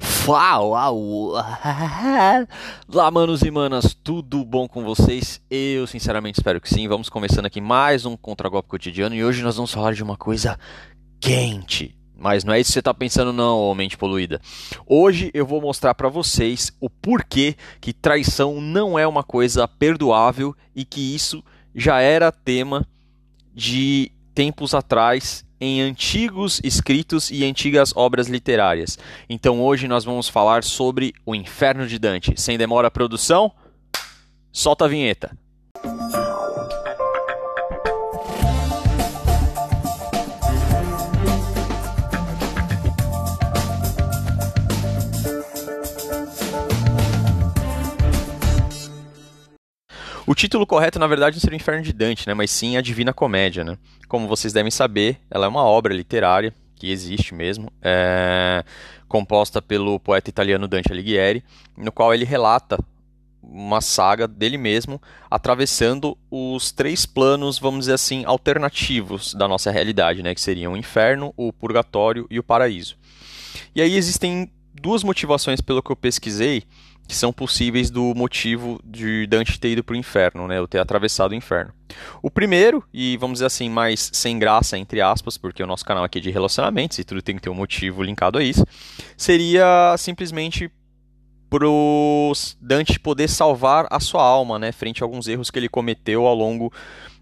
Fala! Lá, manos e manas, tudo bom com vocês? Eu sinceramente espero que sim. Vamos começando aqui mais um Contragolpe Cotidiano e hoje nós vamos falar de uma coisa quente. Mas não é isso que você está pensando não, mente poluída. Hoje eu vou mostrar para vocês o porquê que traição não é uma coisa perdoável e que isso já era tema de tempos atrás em antigos escritos e antigas obras literárias. Então hoje nós vamos falar sobre o Inferno de Dante. Sem demora, produção, solta a vinheta. O título correto, na verdade, não seria o Inferno de Dante, né? mas sim a Divina Comédia. Né? Como vocês devem saber, ela é uma obra literária que existe mesmo, é... composta pelo poeta italiano Dante Alighieri, no qual ele relata uma saga dele mesmo, atravessando os três planos, vamos dizer assim, alternativos da nossa realidade, né? que seriam o inferno, o purgatório e o paraíso. E aí existem duas motivações pelo que eu pesquisei que são possíveis do motivo de Dante ter ido para o inferno, né, ou ter atravessado o inferno. O primeiro, e vamos dizer assim, mais sem graça, entre aspas, porque o nosso canal aqui é de relacionamentos e tudo tem que ter um motivo linkado a isso, seria simplesmente para Dante poder salvar a sua alma, né, frente a alguns erros que ele cometeu ao longo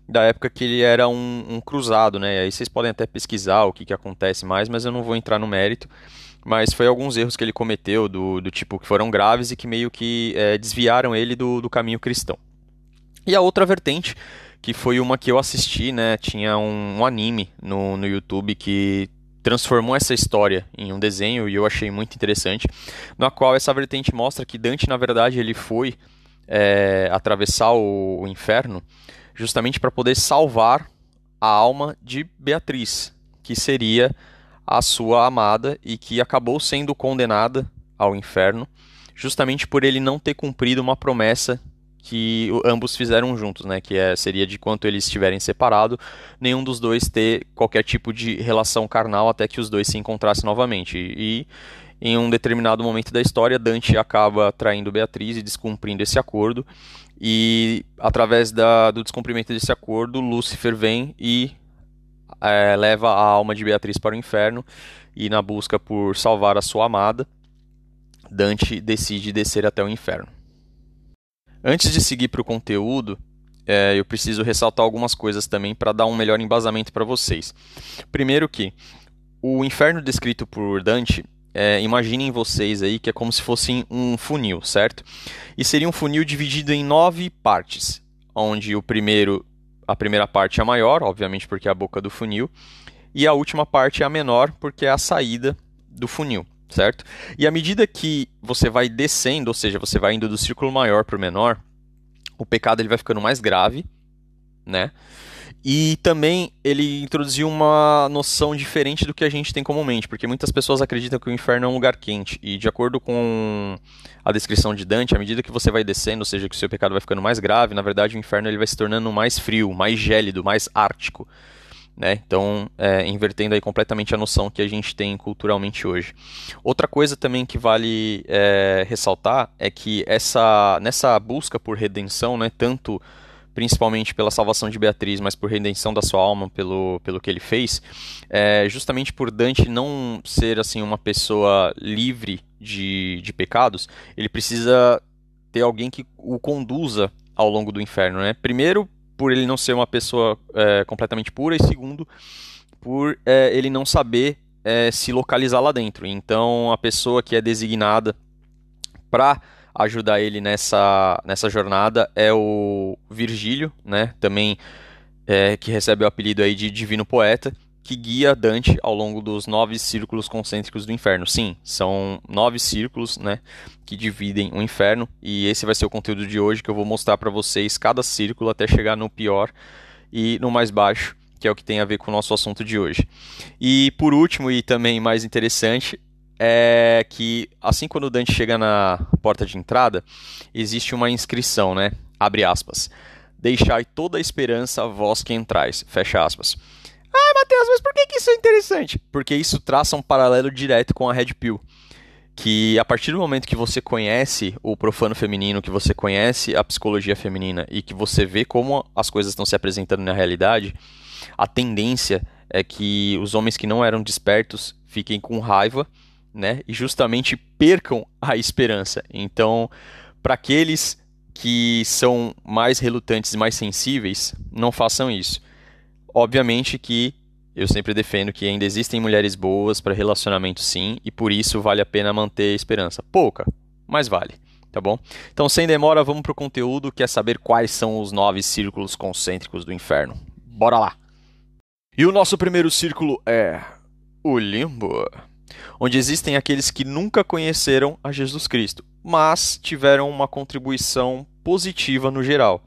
da época que ele era um, um cruzado, né, aí vocês podem até pesquisar o que, que acontece mais, mas eu não vou entrar no mérito, mas foi alguns erros que ele cometeu do, do tipo que foram graves e que meio que é, desviaram ele do, do caminho cristão. E a outra vertente, que foi uma que eu assisti, né, tinha um, um anime no, no YouTube que transformou essa história em um desenho e eu achei muito interessante, na qual essa vertente mostra que Dante, na verdade, ele foi é, atravessar o, o inferno justamente para poder salvar a alma de Beatriz, que seria a sua amada e que acabou sendo condenada ao inferno, justamente por ele não ter cumprido uma promessa que ambos fizeram juntos, né? Que é, seria de quanto eles estiverem separados, nenhum dos dois ter qualquer tipo de relação carnal até que os dois se encontrassem novamente. E, em um determinado momento da história, Dante acaba traindo Beatriz e descumprindo esse acordo. E através da, do descumprimento desse acordo, Lúcifer vem e é, leva a alma de Beatriz para o inferno e, na busca por salvar a sua amada, Dante decide descer até o inferno. Antes de seguir para o conteúdo, é, eu preciso ressaltar algumas coisas também para dar um melhor embasamento para vocês. Primeiro que o inferno descrito por Dante, é, imaginem vocês aí que é como se fosse um funil, certo? E seria um funil dividido em nove partes, onde o primeiro a primeira parte é a maior, obviamente porque é a boca do funil, e a última parte é a menor, porque é a saída do funil, certo? E à medida que você vai descendo, ou seja, você vai indo do círculo maior para o menor, o pecado ele vai ficando mais grave, né? E também ele introduziu uma noção diferente do que a gente tem comumente, porque muitas pessoas acreditam que o inferno é um lugar quente, e de acordo com a descrição de Dante, à medida que você vai descendo, ou seja, que o seu pecado vai ficando mais grave, na verdade o inferno ele vai se tornando mais frio, mais gélido, mais ártico. Né? Então, é, invertendo aí completamente a noção que a gente tem culturalmente hoje. Outra coisa também que vale é, ressaltar é que essa, nessa busca por redenção, né, tanto principalmente pela salvação de Beatriz, mas por redenção da sua alma pelo, pelo que ele fez, é, justamente por Dante não ser assim uma pessoa livre de, de pecados, ele precisa ter alguém que o conduza ao longo do inferno, né? Primeiro, por ele não ser uma pessoa é, completamente pura, e segundo, por é, ele não saber é, se localizar lá dentro. Então, a pessoa que é designada para ajudar ele nessa, nessa jornada é o Virgílio, né? Também é, que recebe o apelido aí de Divino Poeta, que guia Dante ao longo dos nove círculos concêntricos do inferno. Sim, são nove círculos, né, que dividem o inferno e esse vai ser o conteúdo de hoje que eu vou mostrar para vocês cada círculo até chegar no pior e no mais baixo, que é o que tem a ver com o nosso assunto de hoje. E por último e também mais interessante, é que assim quando o Dante chega na porta de entrada, existe uma inscrição, né? Abre aspas. Deixai toda a esperança vós que entrais. Fecha aspas. Ah, Matheus, mas por que, que isso é interessante? Porque isso traça um paralelo direto com a Red Pill. que a partir do momento que você conhece o profano feminino, que você conhece a psicologia feminina e que você vê como as coisas estão se apresentando na realidade, a tendência é que os homens que não eram despertos fiquem com raiva, né? E justamente percam a esperança. Então, para aqueles que são mais relutantes e mais sensíveis, não façam isso. Obviamente que eu sempre defendo que ainda existem mulheres boas para relacionamento sim, e por isso vale a pena manter a esperança. Pouca, mas vale, tá bom? Então, sem demora, vamos para o conteúdo, que é saber quais são os nove círculos concêntricos do inferno. Bora lá! E o nosso primeiro círculo é o limbo, onde existem aqueles que nunca conheceram a Jesus Cristo, mas tiveram uma contribuição positiva no geral.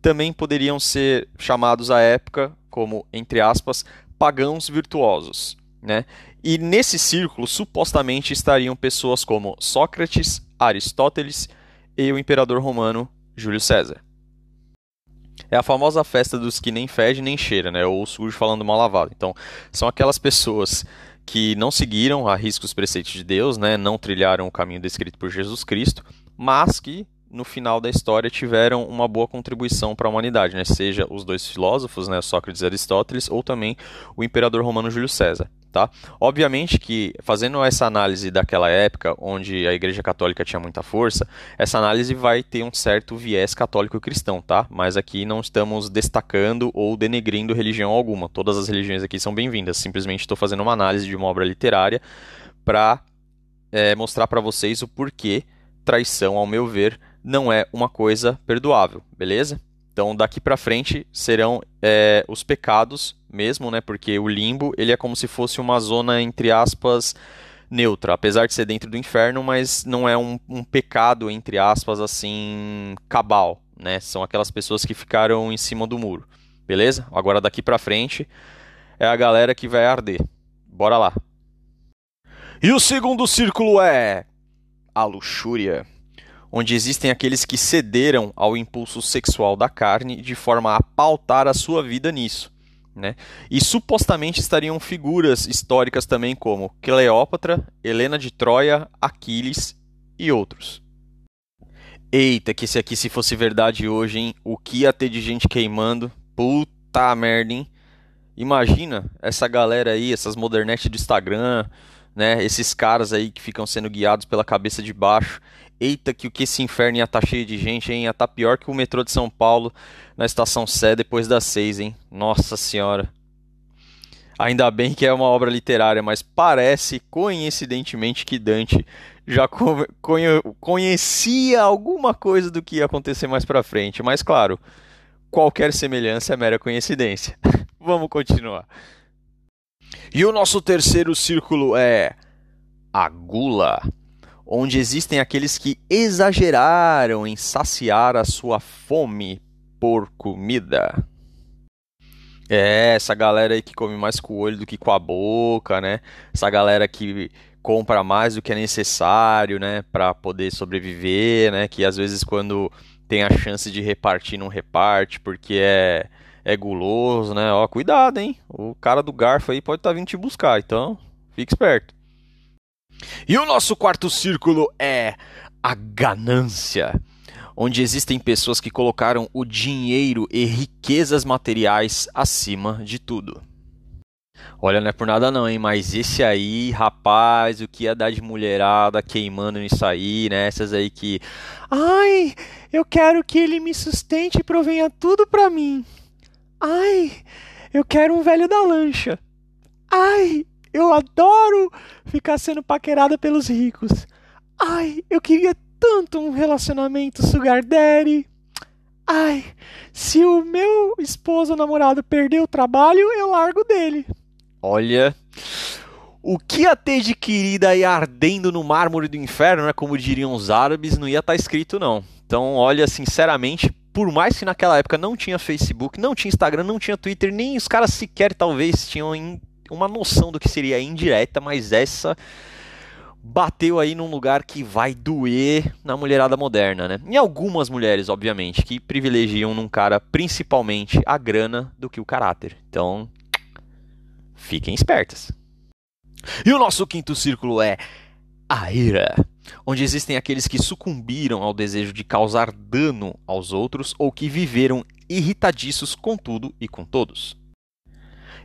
Também poderiam ser chamados à época como, entre aspas, pagãos virtuosos. Né? E nesse círculo, supostamente, estariam pessoas como Sócrates, Aristóteles e o imperador romano Júlio César. É a famosa festa dos que nem fede nem cheira, né? ou sujo falando mal lavado. Então, são aquelas pessoas que não seguiram a risco os preceitos de Deus, né? não trilharam o caminho descrito por Jesus Cristo, mas que no final da história tiveram uma boa contribuição para a humanidade, né? seja os dois filósofos, né? Sócrates e Aristóteles, ou também o imperador romano Júlio César. Tá? Obviamente que, fazendo essa análise daquela época, onde a Igreja Católica tinha muita força, essa análise vai ter um certo viés católico cristão, tá? Mas aqui não estamos destacando ou denegrindo religião alguma. Todas as religiões aqui são bem-vindas. Simplesmente estou fazendo uma análise de uma obra literária para é, mostrar para vocês o porquê traição, ao meu ver, não é uma coisa perdoável, beleza? Então daqui para frente serão é, os pecados mesmo, né? Porque o limbo ele é como se fosse uma zona entre aspas neutra, apesar de ser dentro do inferno, mas não é um, um pecado entre aspas assim cabal, né? São aquelas pessoas que ficaram em cima do muro, beleza? Agora daqui para frente é a galera que vai arder. Bora lá. E o segundo círculo é a luxúria onde existem aqueles que cederam ao impulso sexual da carne de forma a pautar a sua vida nisso. Né? E supostamente estariam figuras históricas também como Cleópatra, Helena de Troia, Aquiles e outros. Eita, que esse aqui se fosse verdade hoje, hein? O que ia ter de gente queimando? Puta merda, hein? Imagina essa galera aí, essas modernetes do Instagram, né? Esses caras aí que ficam sendo guiados pela cabeça de baixo. Eita, que o que esse inferno ia estar tá cheio de gente, hein? Ia estar tá pior que o metrô de São Paulo na estação Sé depois das seis, hein? Nossa senhora. Ainda bem que é uma obra literária, mas parece coincidentemente que Dante já conhecia alguma coisa do que ia acontecer mais para frente. Mas claro, qualquer semelhança é mera coincidência. Vamos continuar. E o nosso terceiro círculo é a gula, onde existem aqueles que exageraram em saciar a sua fome por comida. É, essa galera aí que come mais com o olho do que com a boca, né? Essa galera que compra mais do que é necessário, né, para poder sobreviver, né? Que às vezes quando tem a chance de repartir não reparte porque é é guloso, né? Ó, cuidado, hein? O cara do garfo aí pode estar tá vindo te buscar, então fique esperto. E o nosso quarto círculo é a ganância, onde existem pessoas que colocaram o dinheiro e riquezas materiais acima de tudo. Olha, não é por nada não, hein? Mas esse aí, rapaz, o que ia dar de mulherada queimando nisso aí, né? Essas aí que. Ai, eu quero que ele me sustente e provenha tudo pra mim. Ai, eu quero um velho da lancha. Ai, eu adoro ficar sendo paquerada pelos ricos. Ai, eu queria tanto um relacionamento sugar daddy. Ai, se o meu esposo ou namorado perder o trabalho, eu largo dele. Olha, o que ia ter de querida aí ardendo no mármore do inferno, né, como diriam os árabes, não ia estar tá escrito não. Então, olha, sinceramente, por mais que naquela época não tinha Facebook, não tinha Instagram, não tinha Twitter, nem os caras sequer talvez tinham uma noção do que seria indireta, mas essa bateu aí num lugar que vai doer na mulherada moderna, né? Em algumas mulheres, obviamente, que privilegiam num cara principalmente a grana do que o caráter. Então, fiquem espertas. E o nosso quinto círculo é a ira, onde existem aqueles que sucumbiram ao desejo de causar dano aos outros ou que viveram irritadiços com tudo e com todos.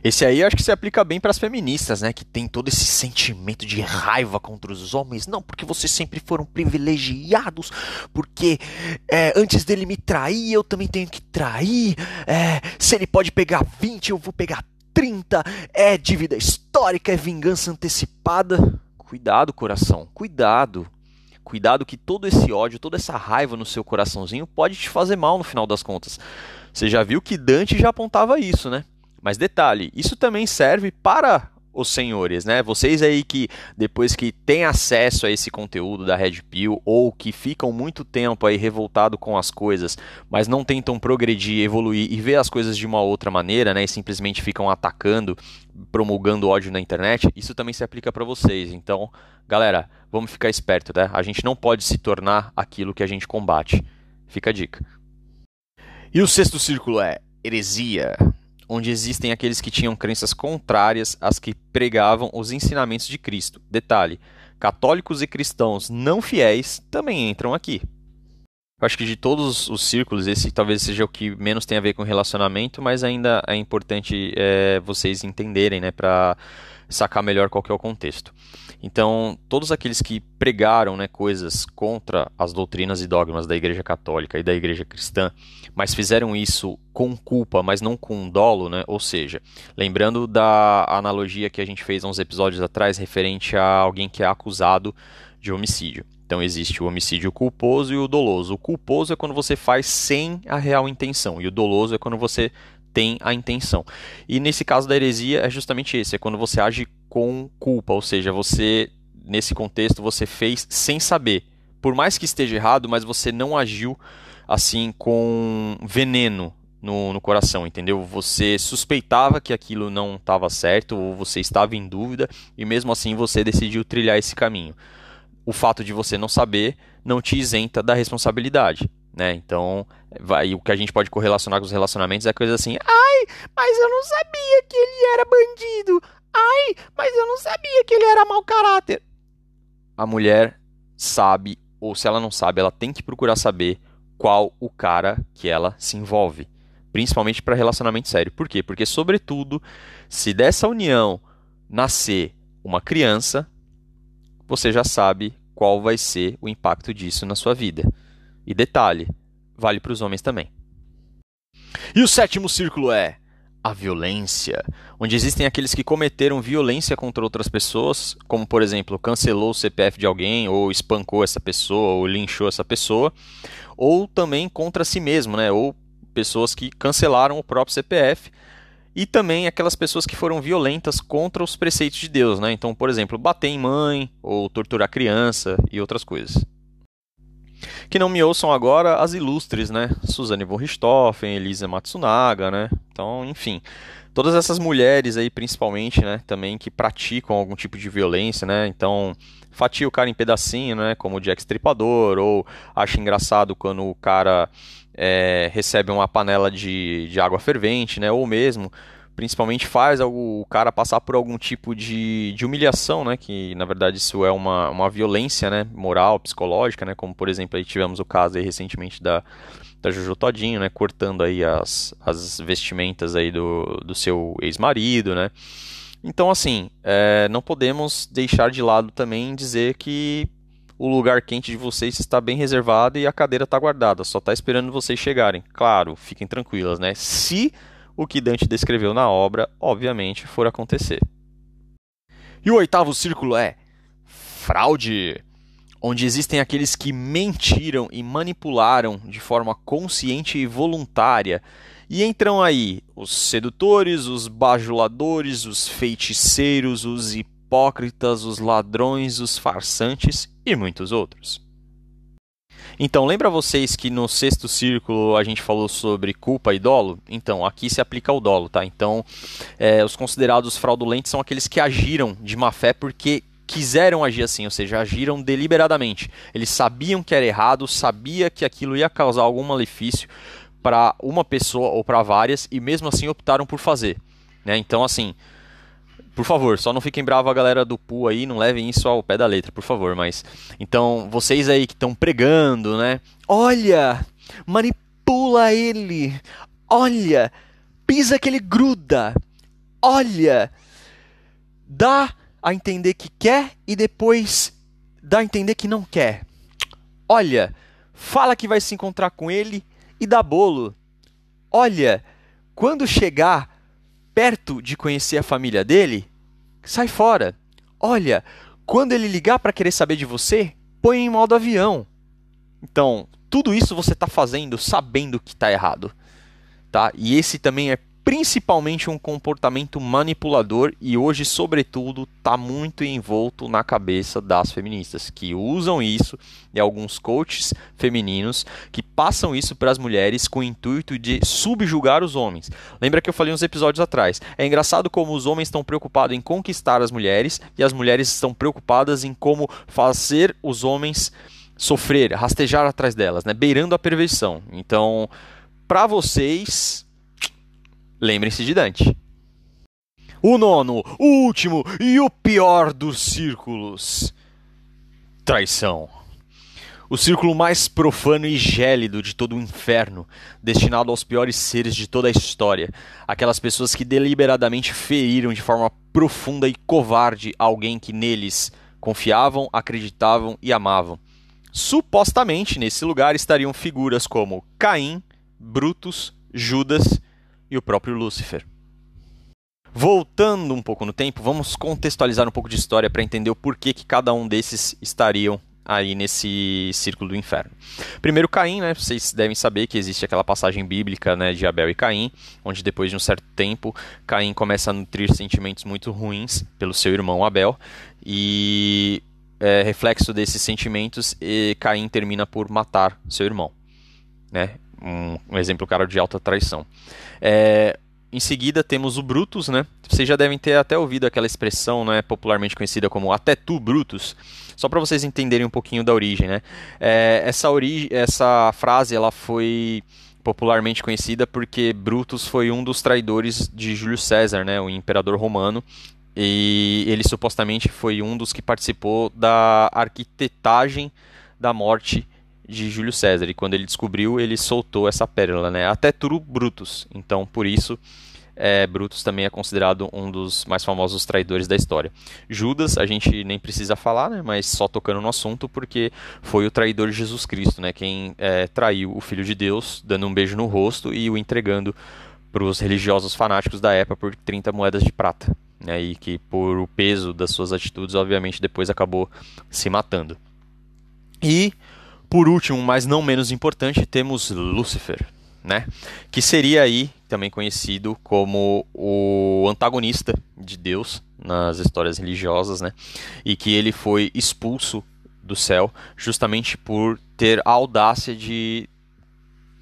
Esse aí acho que se aplica bem para as feministas, né? Que tem todo esse sentimento de raiva contra os homens. Não, porque vocês sempre foram privilegiados. Porque é, antes dele me trair, eu também tenho que trair. É, se ele pode pegar 20, eu vou pegar 30. É dívida histórica, é vingança antecipada. Cuidado, coração. Cuidado. Cuidado que todo esse ódio, toda essa raiva no seu coraçãozinho pode te fazer mal no final das contas. Você já viu que Dante já apontava isso, né? Mas detalhe, isso também serve para os senhores, né? Vocês aí que depois que têm acesso a esse conteúdo da Red Pill ou que ficam muito tempo aí revoltado com as coisas, mas não tentam progredir, evoluir e ver as coisas de uma outra maneira, né? E simplesmente ficam atacando, promulgando ódio na internet, isso também se aplica para vocês. Então, galera, vamos ficar esperto, né? A gente não pode se tornar aquilo que a gente combate. Fica a dica. E o sexto círculo é heresia onde existem aqueles que tinham crenças contrárias às que pregavam os ensinamentos de Cristo. Detalhe: católicos e cristãos não fiéis também entram aqui. Eu acho que de todos os círculos, esse talvez seja o que menos tem a ver com relacionamento, mas ainda é importante é, vocês entenderem, né, para sacar melhor qual é o contexto. Então, todos aqueles que pregaram né, coisas contra as doutrinas e dogmas da Igreja Católica e da Igreja Cristã, mas fizeram isso com culpa, mas não com dolo, né? ou seja, lembrando da analogia que a gente fez uns episódios atrás referente a alguém que é acusado de homicídio. Então existe o homicídio culposo e o doloso. O culposo é quando você faz sem a real intenção, e o doloso é quando você tem a intenção. E nesse caso da heresia é justamente esse, é quando você age com culpa, ou seja, você nesse contexto você fez sem saber. Por mais que esteja errado, mas você não agiu assim com veneno no, no coração, entendeu? Você suspeitava que aquilo não estava certo, ou você estava em dúvida, e mesmo assim você decidiu trilhar esse caminho. O fato de você não saber não te isenta da responsabilidade. Né? Então, vai, o que a gente pode correlacionar com os relacionamentos é coisa assim: ai, mas eu não sabia que ele era bandido. Ai, mas eu não sabia que ele era mau caráter. A mulher sabe, ou se ela não sabe, ela tem que procurar saber qual o cara que ela se envolve. Principalmente para relacionamento sério. Por quê? Porque, sobretudo, se dessa união nascer uma criança, você já sabe qual vai ser o impacto disso na sua vida. E detalhe, vale para os homens também. E o sétimo círculo é a violência, onde existem aqueles que cometeram violência contra outras pessoas, como por exemplo, cancelou o CPF de alguém, ou espancou essa pessoa, ou linchou essa pessoa, ou também contra si mesmo, né? Ou pessoas que cancelaram o próprio CPF, e também aquelas pessoas que foram violentas contra os preceitos de Deus, né? Então, por exemplo, bater em mãe, ou torturar criança e outras coisas. Que não me ouçam agora as ilustres, né? Suzane von Richthofen, Elisa Matsunaga, né? Então, enfim, todas essas mulheres aí, principalmente, né? Também que praticam algum tipo de violência, né? Então, fatia o cara em pedacinho, né? Como o Jack Stripador, ou acha engraçado quando o cara é, recebe uma panela de, de água fervente, né? Ou mesmo principalmente faz o cara passar por algum tipo de, de humilhação, né? Que na verdade isso é uma, uma violência, né? Moral, psicológica, né? Como por exemplo aí tivemos o caso aí recentemente da, da Jojo Todinho, né? Cortando aí as, as vestimentas aí do, do seu ex-marido, né? Então assim, é, não podemos deixar de lado também dizer que o lugar quente de vocês está bem reservado e a cadeira está guardada, só está esperando vocês chegarem. Claro, fiquem tranquilas, né? Se o que Dante descreveu na obra, obviamente, for acontecer. E o oitavo círculo é fraude, onde existem aqueles que mentiram e manipularam de forma consciente e voluntária. E entram aí os sedutores, os bajuladores, os feiticeiros, os hipócritas, os ladrões, os farsantes e muitos outros. Então, lembra vocês que no sexto círculo a gente falou sobre culpa e dolo? Então, aqui se aplica o dolo, tá? Então, é, os considerados fraudulentos são aqueles que agiram de má fé porque quiseram agir assim, ou seja, agiram deliberadamente. Eles sabiam que era errado, sabia que aquilo ia causar algum malefício para uma pessoa ou para várias e mesmo assim optaram por fazer. Né? Então, assim, Por favor, só não fiquem bravos a galera do Pu aí, não levem isso ao pé da letra, por favor, mas então, vocês aí que estão pregando, né? Olha, manipula ele. Olha, pisa que ele gruda. Olha, dá a entender que quer e depois dá a entender que não quer. Olha, fala que vai se encontrar com ele e dá bolo. Olha, quando chegar perto de conhecer a família dele, sai fora. Olha, quando ele ligar para querer saber de você, põe em modo avião. Então, tudo isso você está fazendo sabendo que está errado. Tá? E esse também é principalmente um comportamento manipulador e hoje, sobretudo, está muito envolto na cabeça das feministas, que usam isso e alguns coaches femininos que passam isso para as mulheres com o intuito de subjugar os homens. Lembra que eu falei uns episódios atrás? É engraçado como os homens estão preocupados em conquistar as mulheres e as mulheres estão preocupadas em como fazer os homens sofrer, rastejar atrás delas, né? beirando a perversão. Então, para vocês, Lembrem-se de Dante. O nono, o último e o pior dos círculos: traição. O círculo mais profano e gélido de todo o inferno, destinado aos piores seres de toda a história, aquelas pessoas que deliberadamente feriram de forma profunda e covarde alguém que neles confiavam, acreditavam e amavam. Supostamente, nesse lugar estariam figuras como Caim, Brutus, Judas e o próprio Lúcifer. Voltando um pouco no tempo, vamos contextualizar um pouco de história para entender o porquê que cada um desses estariam aí nesse círculo do inferno. Primeiro Caim, né? Vocês devem saber que existe aquela passagem bíblica, né, de Abel e Caim, onde depois de um certo tempo, Caim começa a nutrir sentimentos muito ruins pelo seu irmão Abel e é, reflexo desses sentimentos, e Caim termina por matar seu irmão, né? Um, um exemplo claro de alta traição. É, em seguida temos o Brutus, né? Vocês já devem ter até ouvido aquela expressão, né, popularmente conhecida como até tu Brutus. Só para vocês entenderem um pouquinho da origem, né? É, essa, ori essa frase ela foi popularmente conhecida porque Brutus foi um dos traidores de Júlio César, né, o imperador romano, e ele supostamente foi um dos que participou da arquitetagem da morte de Júlio César. E quando ele descobriu, ele soltou essa pérola, né? Até Turo Brutus. Então, por isso, é, Brutus também é considerado um dos mais famosos traidores da história. Judas, a gente nem precisa falar, né? Mas só tocando no assunto, porque foi o traidor de Jesus Cristo, né? Quem é, traiu o Filho de Deus, dando um beijo no rosto e o entregando para os religiosos fanáticos da época por 30 moedas de prata. Né, e que por o peso das suas atitudes, obviamente, depois acabou se matando. E por último, mas não menos importante, temos Lúcifer, né? Que seria aí também conhecido como o antagonista de Deus nas histórias religiosas, né? E que ele foi expulso do céu justamente por ter a audácia de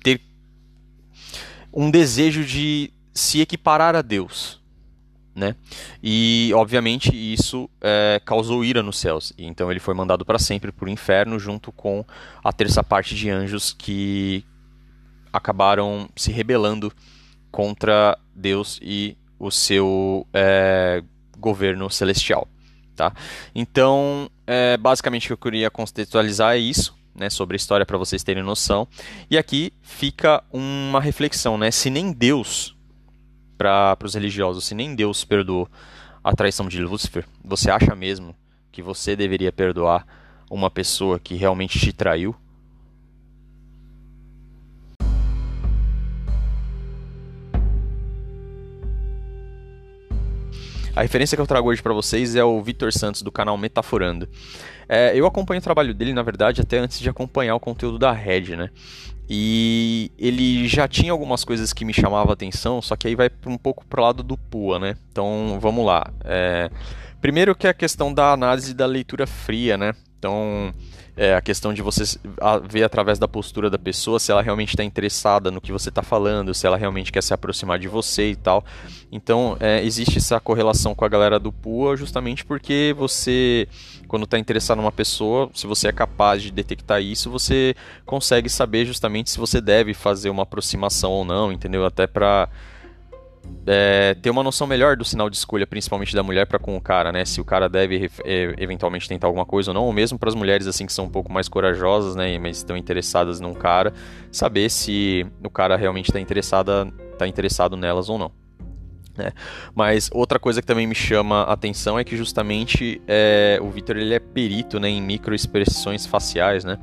ter um desejo de se equiparar a Deus, né? E obviamente isso é, causou ira nos céus. Então ele foi mandado para sempre para o inferno junto com a terça parte de anjos que acabaram se rebelando contra Deus e o seu é, governo celestial. Tá? Então, é, basicamente o que eu queria contextualizar é isso. Né, sobre a história para vocês terem noção. E aqui fica uma reflexão, né? Se nem Deus para os religiosos, se nem Deus perdoou a traição de Lúcifer, você acha mesmo que você deveria perdoar uma pessoa que realmente te traiu? A referência que eu trago hoje para vocês é o Vitor Santos do canal Metaforando. É, eu acompanho o trabalho dele, na verdade, até antes de acompanhar o conteúdo da Red, né? E ele já tinha algumas coisas que me chamavam a atenção, só que aí vai um pouco pro lado do Pua, né? Então vamos lá. É... Primeiro que é a questão da análise da leitura fria, né? Então é a questão de você ver através da postura da pessoa se ela realmente está interessada no que você está falando, se ela realmente quer se aproximar de você e tal. Então é, existe essa correlação com a galera do PUA justamente porque você, quando está interessado numa pessoa, se você é capaz de detectar isso, você consegue saber justamente se você deve fazer uma aproximação ou não, entendeu? Até para é, ter uma noção melhor do sinal de escolha, principalmente da mulher para com o cara, né? Se o cara deve é, eventualmente tentar alguma coisa ou não, ou mesmo para as mulheres assim que são um pouco mais corajosas, né, mas estão interessadas num cara, saber se o cara realmente está interessada, tá interessado nelas ou não. Né? Mas outra coisa que também me chama a atenção é que justamente é, o Victor ele é perito né, em microexpressões faciais, né?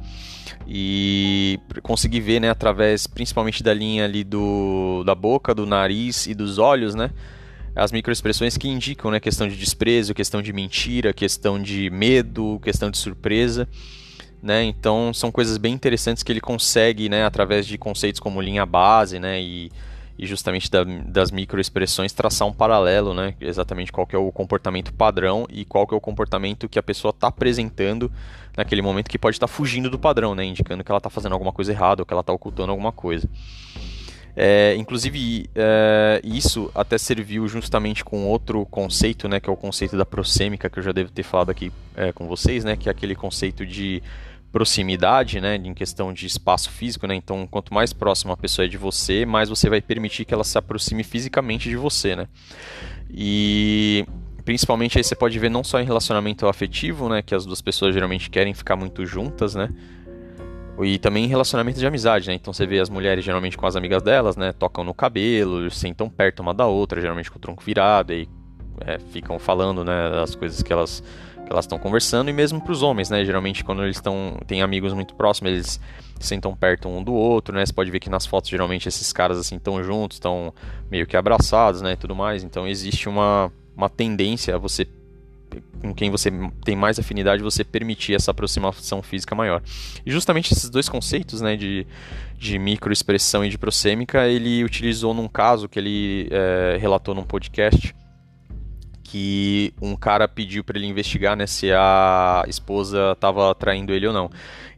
E consegui ver, né, através principalmente da linha ali do, da boca, do nariz e dos olhos, né? As microexpressões que indicam, né, questão de desprezo, questão de mentira, questão de medo, questão de surpresa. Né? Então são coisas bem interessantes que ele consegue, né, através de conceitos como linha base, né, e e justamente da, das microexpressões traçar um paralelo, né? Exatamente qual que é o comportamento padrão e qual que é o comportamento que a pessoa está apresentando naquele momento que pode estar tá fugindo do padrão, né? Indicando que ela está fazendo alguma coisa errada ou que ela está ocultando alguma coisa. É, inclusive, é, isso até serviu justamente com outro conceito, né, que é o conceito da prosêmica, que eu já devo ter falado aqui é, com vocês, né, que é aquele conceito de proximidade, né, em questão de espaço físico, né? Então, quanto mais próxima a pessoa é de você, mais você vai permitir que ela se aproxime fisicamente de você, né? E principalmente aí você pode ver não só em relacionamento afetivo, né, que as duas pessoas geralmente querem ficar muito juntas, né? E também em relacionamento de amizade, né? Então você vê as mulheres geralmente com as amigas delas, né? Tocam no cabelo, sentam perto uma da outra, geralmente com o tronco virado, e é, ficam falando, né, das coisas que elas elas estão conversando e mesmo para os homens, né? Geralmente quando eles estão têm amigos muito próximos, eles sentam perto um do outro, né? Você pode ver que nas fotos geralmente esses caras assim estão juntos, estão meio que abraçados, né, e tudo mais. Então existe uma uma tendência a você com quem você tem mais afinidade, você permitir essa aproximação física maior. E justamente esses dois conceitos, né, de, de microexpressão e de prosêmica, ele utilizou num caso que ele é, relatou num podcast, que um cara pediu para ele investigar né, se a esposa estava traindo ele ou não.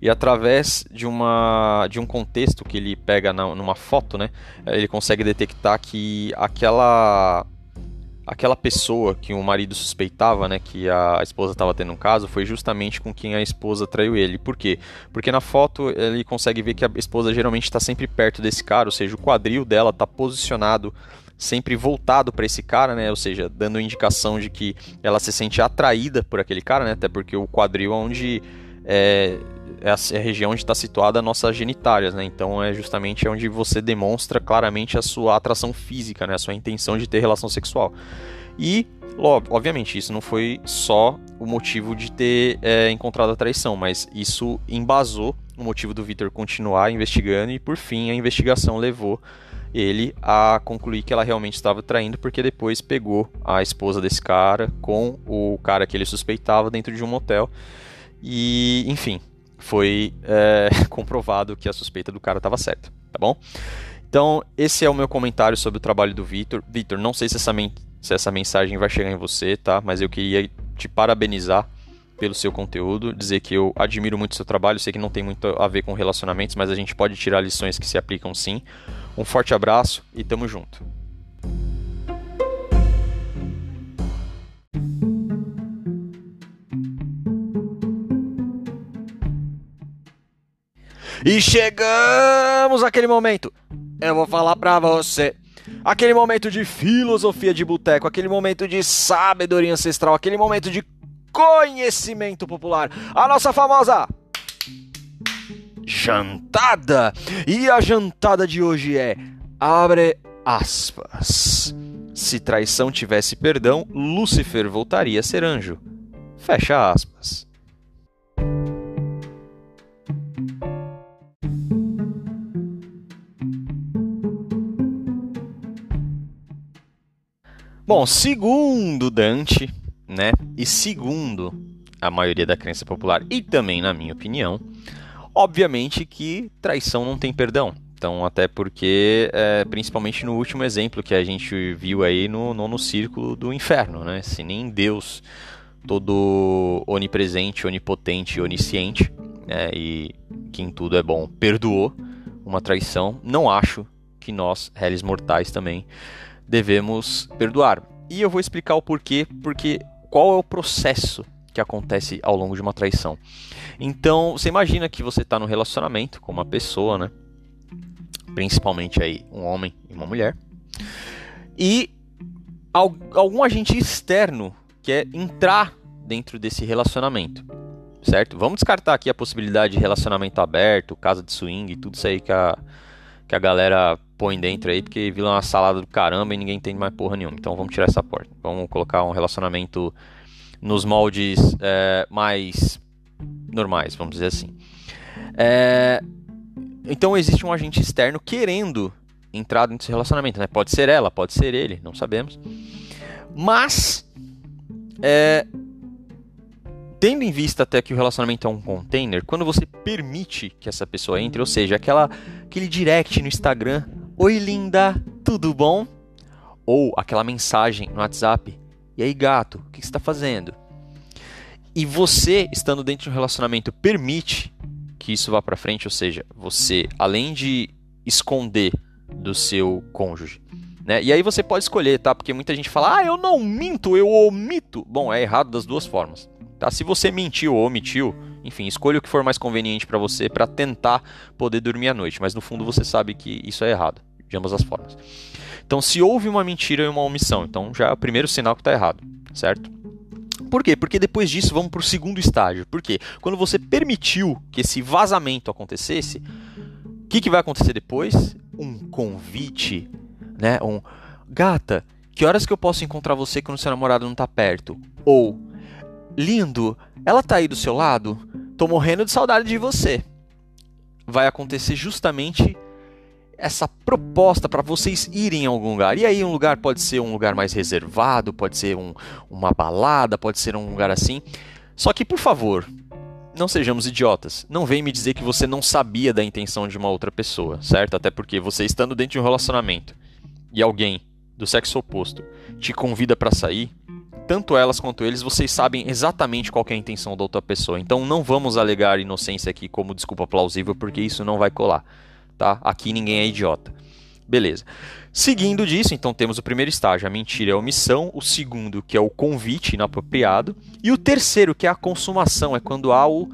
E através de, uma, de um contexto que ele pega na, numa foto, né, ele consegue detectar que aquela aquela pessoa que o marido suspeitava, né, que a esposa estava tendo um caso, foi justamente com quem a esposa traiu ele. Por quê? Porque na foto ele consegue ver que a esposa geralmente está sempre perto desse cara, ou seja, o quadril dela está posicionado sempre voltado para esse cara, né? Ou seja, dando indicação de que ela se sente atraída por aquele cara, né? Até porque o quadril é onde é, é a, é região onde está situada as nossas genitálias, né? Então é justamente onde você demonstra claramente a sua atração física, né? A sua intenção de ter relação sexual. E, obviamente, isso não foi só o motivo de ter é, encontrado a traição, mas isso embasou o motivo do Victor continuar investigando e, por fim, a investigação levou ele a concluir que ela realmente estava traindo, porque depois pegou a esposa desse cara com o cara que ele suspeitava dentro de um motel. E, enfim, foi é, comprovado que a suspeita do cara estava certa, tá bom? Então, esse é o meu comentário sobre o trabalho do Vitor. Vitor, não sei se essa, se essa mensagem vai chegar em você, tá? Mas eu queria te parabenizar pelo seu conteúdo, dizer que eu admiro muito o seu trabalho, sei que não tem muito a ver com relacionamentos, mas a gente pode tirar lições que se aplicam sim. Um forte abraço e tamo junto. E chegamos àquele momento. Eu vou falar pra você. Aquele momento de filosofia de boteco, aquele momento de sabedoria ancestral, aquele momento de conhecimento popular. A nossa famosa jantada. E a jantada de hoje é abre aspas. Se traição tivesse perdão, Lúcifer voltaria a ser anjo. Fecha aspas. Bom, segundo Dante, né? E segundo a maioria da crença popular e também na minha opinião, obviamente que traição não tem perdão. Então, até porque, é, principalmente no último exemplo que a gente viu aí no nono círculo do inferno, né? Se nem Deus, todo onipresente, onipotente, onisciente, né? e que em tudo é bom, perdoou uma traição, não acho que nós, réis mortais, também devemos perdoar. E eu vou explicar o porquê, porque qual é o processo que acontece ao longo de uma traição. Então, você imagina que você está no relacionamento com uma pessoa, né? Principalmente aí um homem e uma mulher. e algum agente externo quer entrar dentro desse relacionamento, certo? Vamos descartar aqui a possibilidade de relacionamento aberto, casa de swing, tudo isso aí que a, que a galera põe dentro aí, porque vira uma salada do caramba e ninguém entende mais porra nenhuma. Então vamos tirar essa porta. Vamos colocar um relacionamento nos moldes é, mais normais, vamos dizer assim. É, então existe um agente externo querendo entrar desse relacionamento, né? Pode ser ela, pode ser ele, não sabemos. Mas é, tendo em vista até que o relacionamento é um container, quando você permite que essa pessoa entre, ou seja, aquela, aquele direct no Instagram, oi linda, tudo bom? Ou aquela mensagem no WhatsApp, e aí gato, o que você está fazendo? E você, estando dentro de um relacionamento, permite que isso vá para frente, ou seja, você, além de esconder do seu cônjuge, né? E aí você pode escolher, tá? Porque muita gente fala, ah, eu não minto, eu omito. Bom, é errado das duas formas. Tá? Se você mentiu ou omitiu, enfim, escolha o que for mais conveniente para você para tentar poder dormir à noite, mas no fundo você sabe que isso é errado, de ambas as formas. Então, se houve uma mentira e uma omissão, então já é o primeiro sinal que está errado, certo? Por quê? Porque depois disso vamos para o segundo estágio. Por quê? Quando você permitiu que esse vazamento acontecesse, o que, que vai acontecer depois? Um convite, né? Um gata, que horas que eu posso encontrar você quando seu namorado não está perto? Ou lindo, ela tá aí do seu lado? Tô morrendo de saudade de você. Vai acontecer justamente essa proposta para vocês irem a algum lugar. E aí um lugar pode ser um lugar mais reservado, pode ser um, uma balada, pode ser um lugar assim. Só que, por favor, não sejamos idiotas. Não vem me dizer que você não sabia da intenção de uma outra pessoa, certo? Até porque você estando dentro de um relacionamento e alguém do sexo oposto te convida para sair, tanto elas quanto eles, vocês sabem exatamente qual é a intenção da outra pessoa. Então não vamos alegar inocência aqui como desculpa plausível, porque isso não vai colar, tá? Aqui ninguém é idiota. Beleza. Seguindo disso, então temos o primeiro estágio, a mentira e a omissão, o segundo, que é o convite inapropriado, e o terceiro, que é a consumação, é quando há o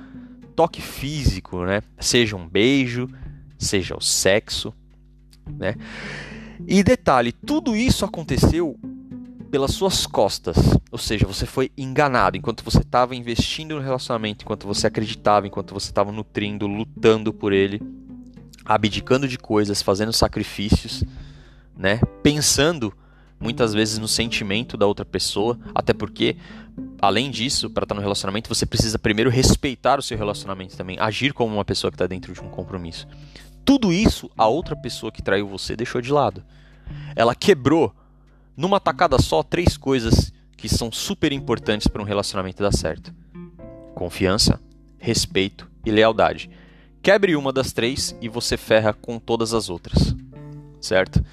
toque físico, né? Seja um beijo, seja o sexo, né? E detalhe, tudo isso aconteceu pelas suas costas. Ou seja, você foi enganado enquanto você estava investindo no relacionamento, enquanto você acreditava, enquanto você estava nutrindo, lutando por ele, abdicando de coisas, fazendo sacrifícios, né? Pensando muitas vezes no sentimento da outra pessoa, até porque além disso, para estar no relacionamento, você precisa primeiro respeitar o seu relacionamento também, agir como uma pessoa que está dentro de um compromisso. Tudo isso a outra pessoa que traiu você deixou de lado. Ela quebrou numa tacada só, três coisas que são super importantes para um relacionamento dar certo: confiança, respeito e lealdade. Quebre uma das três e você ferra com todas as outras, certo?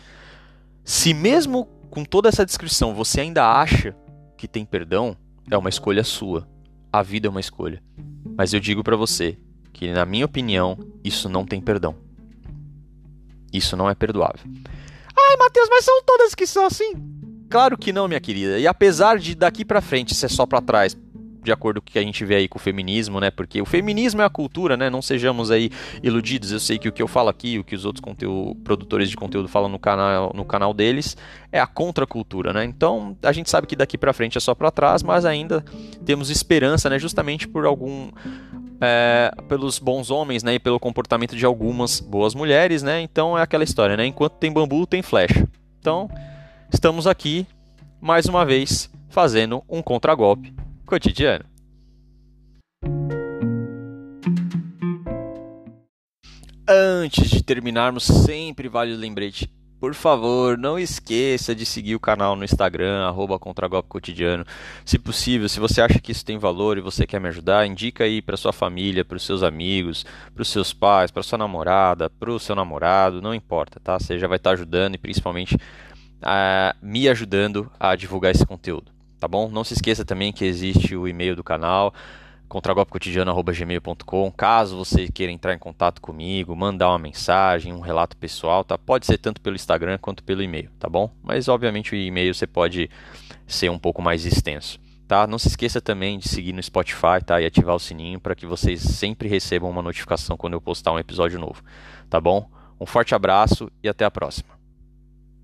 Se mesmo com toda essa descrição você ainda acha que tem perdão, é uma escolha sua. A vida é uma escolha. Mas eu digo para você que, na minha opinião, isso não tem perdão. Isso não é perdoável. Ai, Matheus, mas são todas que são assim. Claro que não, minha querida. E apesar de daqui para frente ser só para trás, de acordo com o que a gente vê aí com o feminismo, né? Porque o feminismo é a cultura, né? Não sejamos aí iludidos. Eu sei que o que eu falo aqui, o que os outros conteúdo, produtores de conteúdo falam no canal, no canal deles, é a contracultura, né? Então, a gente sabe que daqui para frente é só para trás, mas ainda temos esperança, né? Justamente por algum é, pelos bons homens, né, e pelo comportamento de algumas boas mulheres, né? Então é aquela história, né? Enquanto tem bambu, tem flecha. Então, estamos aqui mais uma vez fazendo um contragolpe cotidiano. Antes de terminarmos, sempre vale o lembrete por favor, não esqueça de seguir o canal no Instagram, arroba Contragolpe Cotidiano. Se possível, se você acha que isso tem valor e você quer me ajudar, indica aí para sua família, para os seus amigos, para os seus pais, para sua namorada, para o seu namorado, não importa, tá? Você já vai estar tá ajudando e principalmente uh, me ajudando a divulgar esse conteúdo, tá bom? Não se esqueça também que existe o e-mail do canal contragolpecotidiano.gmail.com Caso você queira entrar em contato comigo, mandar uma mensagem, um relato pessoal, tá? Pode ser tanto pelo Instagram quanto pelo e-mail, tá bom? Mas obviamente o e-mail você pode ser um pouco mais extenso, tá? Não se esqueça também de seguir no Spotify, tá? E ativar o sininho para que vocês sempre recebam uma notificação quando eu postar um episódio novo, tá bom? Um forte abraço e até a próxima.